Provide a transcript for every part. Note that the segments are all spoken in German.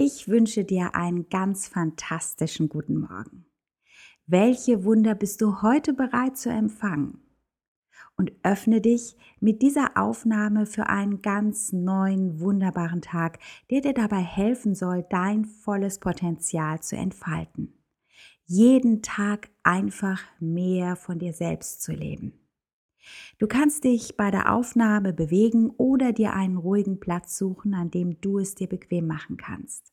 Ich wünsche dir einen ganz fantastischen guten Morgen. Welche Wunder bist du heute bereit zu empfangen? Und öffne dich mit dieser Aufnahme für einen ganz neuen, wunderbaren Tag, der dir dabei helfen soll, dein volles Potenzial zu entfalten. Jeden Tag einfach mehr von dir selbst zu leben. Du kannst dich bei der Aufnahme bewegen oder dir einen ruhigen Platz suchen, an dem du es dir bequem machen kannst.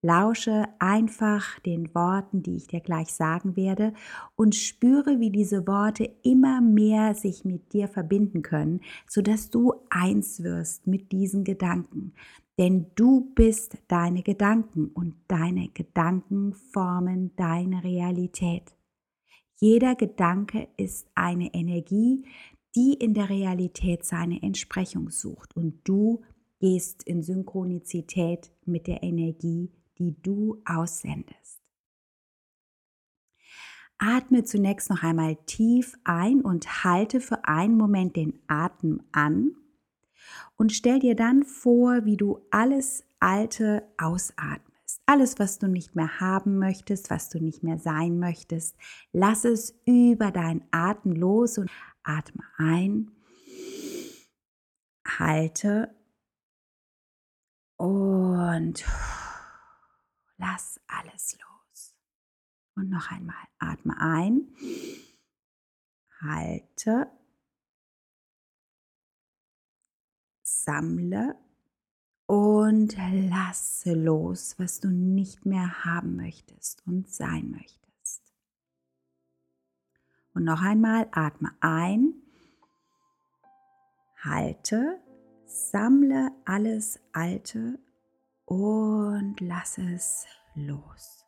Lausche einfach den Worten, die ich dir gleich sagen werde und spüre, wie diese Worte immer mehr sich mit dir verbinden können, sodass du eins wirst mit diesen Gedanken. Denn du bist deine Gedanken und deine Gedanken formen deine Realität. Jeder Gedanke ist eine Energie, die in der Realität seine Entsprechung sucht und du gehst in Synchronizität mit der Energie, die du aussendest. Atme zunächst noch einmal tief ein und halte für einen Moment den Atem an und stell dir dann vor, wie du alles Alte ausatmest. Alles, was du nicht mehr haben möchtest, was du nicht mehr sein möchtest, lass es über deinen Atem los und atme ein, halte und lass alles los. Und noch einmal, atme ein, halte, sammle und lasse los, was du nicht mehr haben möchtest und sein möchtest. Und noch einmal atme ein, halte, sammle alles Alte und lasse es los.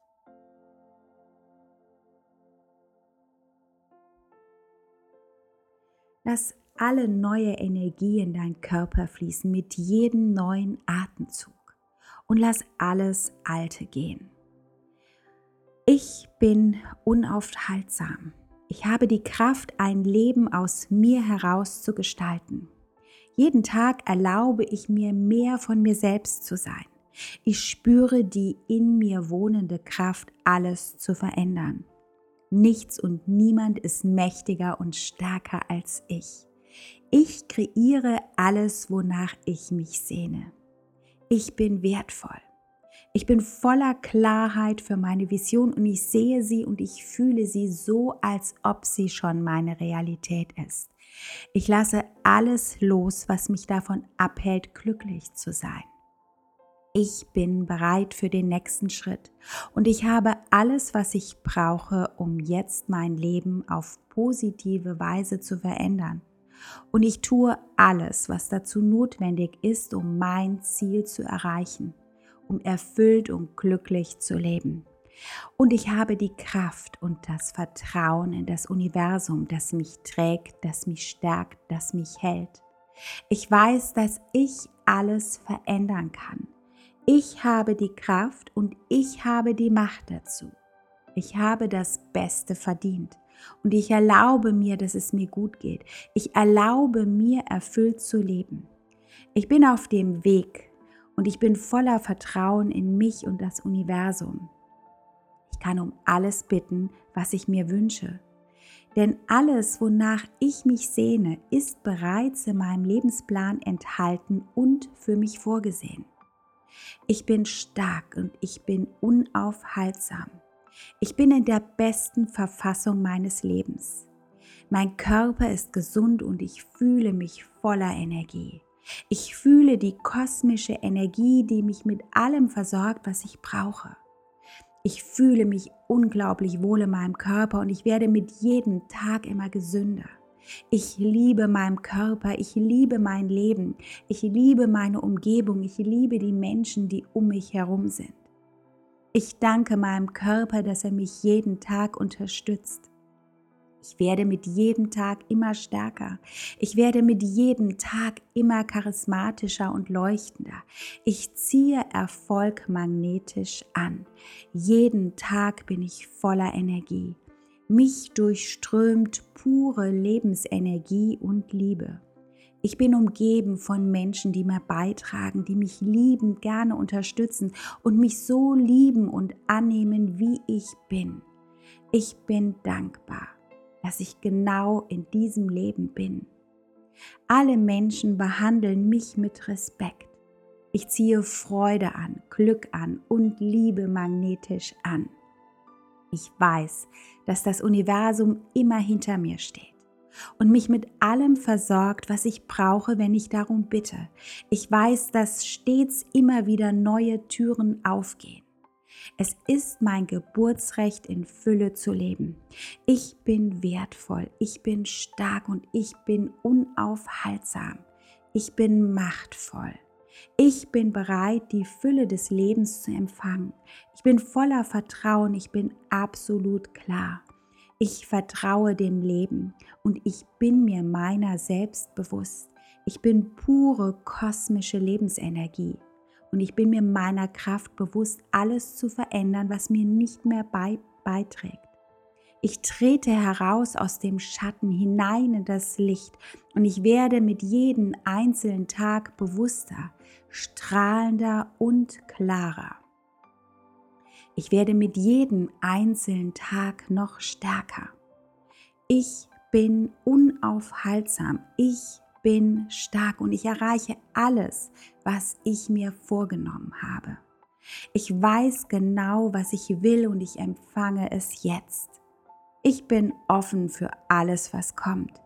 Lass alle neue Energie in deinen Körper fließen mit jedem neuen Atemzug und lass alles Alte gehen. Ich bin unaufhaltsam. Ich habe die Kraft, ein Leben aus mir heraus zu gestalten. Jeden Tag erlaube ich mir mehr von mir selbst zu sein. Ich spüre die in mir wohnende Kraft, alles zu verändern. Nichts und niemand ist mächtiger und stärker als ich. Ich kreiere alles, wonach ich mich sehne. Ich bin wertvoll. Ich bin voller Klarheit für meine Vision und ich sehe sie und ich fühle sie so, als ob sie schon meine Realität ist. Ich lasse alles los, was mich davon abhält, glücklich zu sein. Ich bin bereit für den nächsten Schritt und ich habe alles, was ich brauche, um jetzt mein Leben auf positive Weise zu verändern. Und ich tue alles, was dazu notwendig ist, um mein Ziel zu erreichen, um erfüllt und glücklich zu leben. Und ich habe die Kraft und das Vertrauen in das Universum, das mich trägt, das mich stärkt, das mich hält. Ich weiß, dass ich alles verändern kann. Ich habe die Kraft und ich habe die Macht dazu. Ich habe das Beste verdient. Und ich erlaube mir, dass es mir gut geht. Ich erlaube mir, erfüllt zu leben. Ich bin auf dem Weg und ich bin voller Vertrauen in mich und das Universum. Ich kann um alles bitten, was ich mir wünsche. Denn alles, wonach ich mich sehne, ist bereits in meinem Lebensplan enthalten und für mich vorgesehen. Ich bin stark und ich bin unaufhaltsam. Ich bin in der besten Verfassung meines Lebens. Mein Körper ist gesund und ich fühle mich voller Energie. Ich fühle die kosmische Energie, die mich mit allem versorgt, was ich brauche. Ich fühle mich unglaublich wohl in meinem Körper und ich werde mit jedem Tag immer gesünder. Ich liebe meinen Körper, ich liebe mein Leben, ich liebe meine Umgebung, ich liebe die Menschen, die um mich herum sind. Ich danke meinem Körper, dass er mich jeden Tag unterstützt. Ich werde mit jedem Tag immer stärker. Ich werde mit jedem Tag immer charismatischer und leuchtender. Ich ziehe Erfolg magnetisch an. Jeden Tag bin ich voller Energie. Mich durchströmt pure Lebensenergie und Liebe. Ich bin umgeben von Menschen, die mir beitragen, die mich lieben, gerne unterstützen und mich so lieben und annehmen, wie ich bin. Ich bin dankbar, dass ich genau in diesem Leben bin. Alle Menschen behandeln mich mit Respekt. Ich ziehe Freude an, Glück an und Liebe magnetisch an. Ich weiß, dass das Universum immer hinter mir steht und mich mit allem versorgt, was ich brauche, wenn ich darum bitte. Ich weiß, dass stets immer wieder neue Türen aufgehen. Es ist mein Geburtsrecht in Fülle zu leben. Ich bin wertvoll, ich bin stark und ich bin unaufhaltsam. Ich bin machtvoll. Ich bin bereit, die Fülle des Lebens zu empfangen. Ich bin voller Vertrauen, ich bin absolut klar. Ich vertraue dem Leben und ich bin mir meiner selbst bewusst. Ich bin pure kosmische Lebensenergie und ich bin mir meiner Kraft bewusst, alles zu verändern, was mir nicht mehr bei, beiträgt. Ich trete heraus aus dem Schatten hinein in das Licht und ich werde mit jedem einzelnen Tag bewusster, strahlender und klarer. Ich werde mit jedem einzelnen Tag noch stärker. Ich bin unaufhaltsam. Ich bin stark und ich erreiche alles, was ich mir vorgenommen habe. Ich weiß genau, was ich will und ich empfange es jetzt. Ich bin offen für alles, was kommt.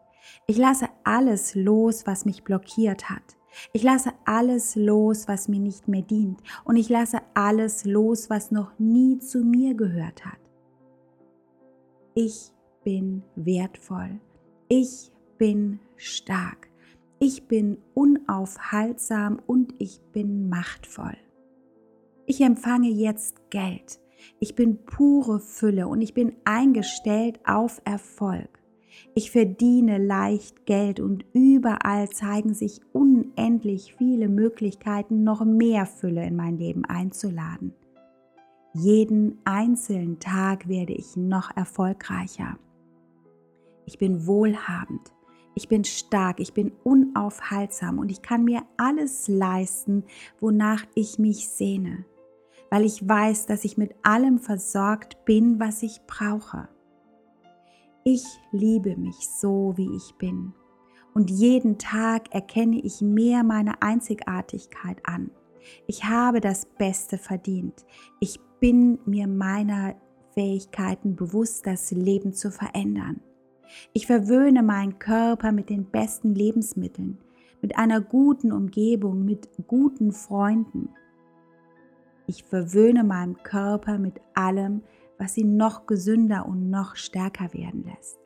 Ich lasse alles los, was mich blockiert hat. Ich lasse alles los, was mir nicht mehr dient. Und ich lasse alles los, was noch nie zu mir gehört hat. Ich bin wertvoll. Ich bin stark. Ich bin unaufhaltsam und ich bin machtvoll. Ich empfange jetzt Geld. Ich bin pure Fülle und ich bin eingestellt auf Erfolg. Ich verdiene leicht Geld und überall zeigen sich unendlich viele Möglichkeiten, noch mehr Fülle in mein Leben einzuladen. Jeden einzelnen Tag werde ich noch erfolgreicher. Ich bin wohlhabend, ich bin stark, ich bin unaufhaltsam und ich kann mir alles leisten, wonach ich mich sehne, weil ich weiß, dass ich mit allem versorgt bin, was ich brauche. Ich liebe mich so, wie ich bin. Und jeden Tag erkenne ich mehr meine Einzigartigkeit an. Ich habe das Beste verdient. Ich bin mir meiner Fähigkeiten bewusst, das Leben zu verändern. Ich verwöhne meinen Körper mit den besten Lebensmitteln, mit einer guten Umgebung, mit guten Freunden. Ich verwöhne meinen Körper mit allem, was ihn noch gesünder und noch stärker werden lässt.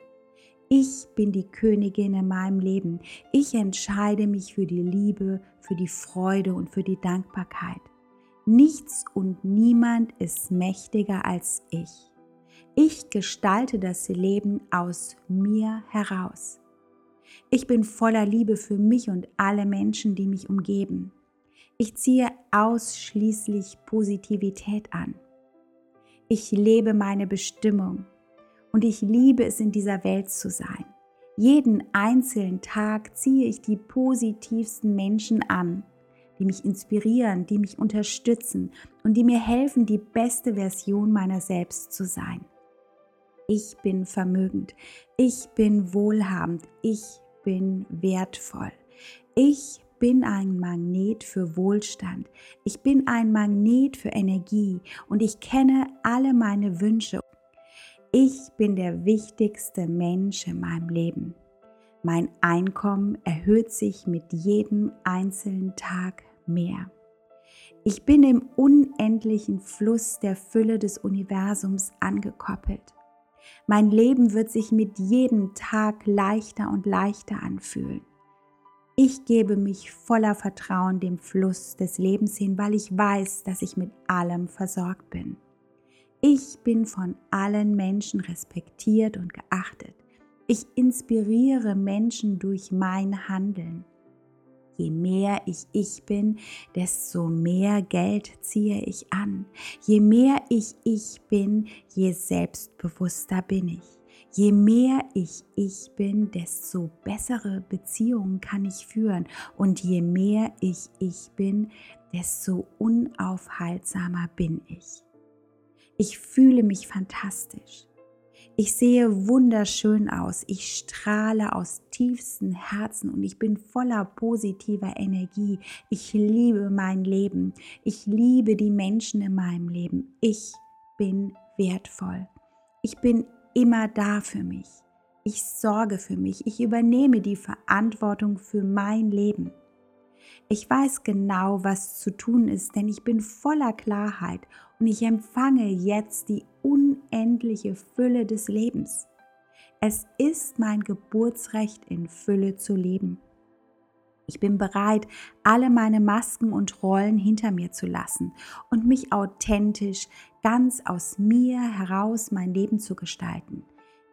Ich bin die Königin in meinem Leben. Ich entscheide mich für die Liebe, für die Freude und für die Dankbarkeit. Nichts und niemand ist mächtiger als ich. Ich gestalte das Leben aus mir heraus. Ich bin voller Liebe für mich und alle Menschen, die mich umgeben. Ich ziehe ausschließlich Positivität an. Ich lebe meine Bestimmung und ich liebe es, in dieser Welt zu sein. Jeden einzelnen Tag ziehe ich die positivsten Menschen an, die mich inspirieren, die mich unterstützen und die mir helfen, die beste Version meiner selbst zu sein. Ich bin vermögend, ich bin wohlhabend, ich bin wertvoll. Ich bin ein Magnet für Wohlstand. Ich bin ein Magnet für Energie und ich kenne alle meine Wünsche. Ich bin der wichtigste Mensch in meinem Leben. Mein Einkommen erhöht sich mit jedem einzelnen Tag mehr. Ich bin im unendlichen Fluss der Fülle des Universums angekoppelt. Mein Leben wird sich mit jedem Tag leichter und leichter anfühlen. Ich gebe mich voller Vertrauen dem Fluss des Lebens hin, weil ich weiß, dass ich mit allem versorgt bin. Ich bin von allen Menschen respektiert und geachtet. Ich inspiriere Menschen durch mein Handeln. Je mehr ich ich bin, desto mehr Geld ziehe ich an. Je mehr ich ich bin, je selbstbewusster bin ich. Je mehr ich ich bin, desto bessere Beziehungen kann ich führen. Und je mehr ich ich bin, desto unaufhaltsamer bin ich. Ich fühle mich fantastisch. Ich sehe wunderschön aus. Ich strahle aus tiefstem Herzen und ich bin voller positiver Energie. Ich liebe mein Leben. Ich liebe die Menschen in meinem Leben. Ich bin wertvoll. Ich bin immer da für mich. Ich sorge für mich. Ich übernehme die Verantwortung für mein Leben. Ich weiß genau, was zu tun ist, denn ich bin voller Klarheit und ich empfange jetzt die unendliche Fülle des Lebens. Es ist mein Geburtsrecht, in Fülle zu leben. Ich bin bereit, alle meine Masken und Rollen hinter mir zu lassen und mich authentisch, ganz aus mir heraus mein Leben zu gestalten.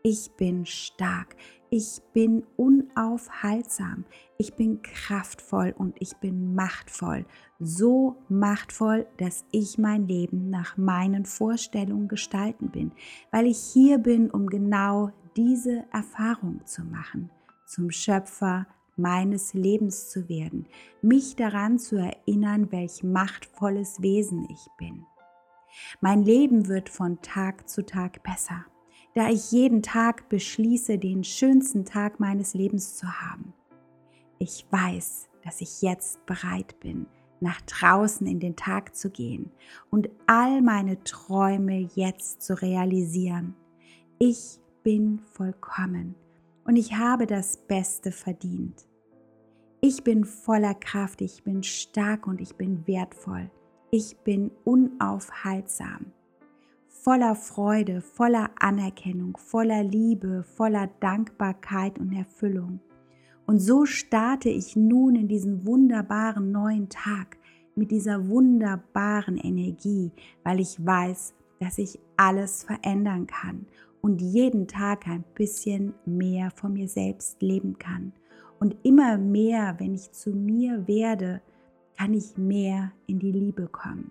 Ich bin stark, ich bin unaufhaltsam, ich bin kraftvoll und ich bin machtvoll. So machtvoll, dass ich mein Leben nach meinen Vorstellungen gestalten bin, weil ich hier bin, um genau diese Erfahrung zu machen, zum Schöpfer meines Lebens zu werden, mich daran zu erinnern, welch machtvolles Wesen ich bin. Mein Leben wird von Tag zu Tag besser, da ich jeden Tag beschließe, den schönsten Tag meines Lebens zu haben. Ich weiß, dass ich jetzt bereit bin, nach draußen in den Tag zu gehen und all meine Träume jetzt zu realisieren. Ich bin vollkommen und ich habe das Beste verdient. Ich bin voller Kraft, ich bin stark und ich bin wertvoll. Ich bin unaufhaltsam, voller Freude, voller Anerkennung, voller Liebe, voller Dankbarkeit und Erfüllung. Und so starte ich nun in diesen wunderbaren neuen Tag mit dieser wunderbaren Energie, weil ich weiß, dass ich alles verändern kann und jeden Tag ein bisschen mehr von mir selbst leben kann. Und immer mehr, wenn ich zu mir werde, kann ich mehr in die Liebe kommen.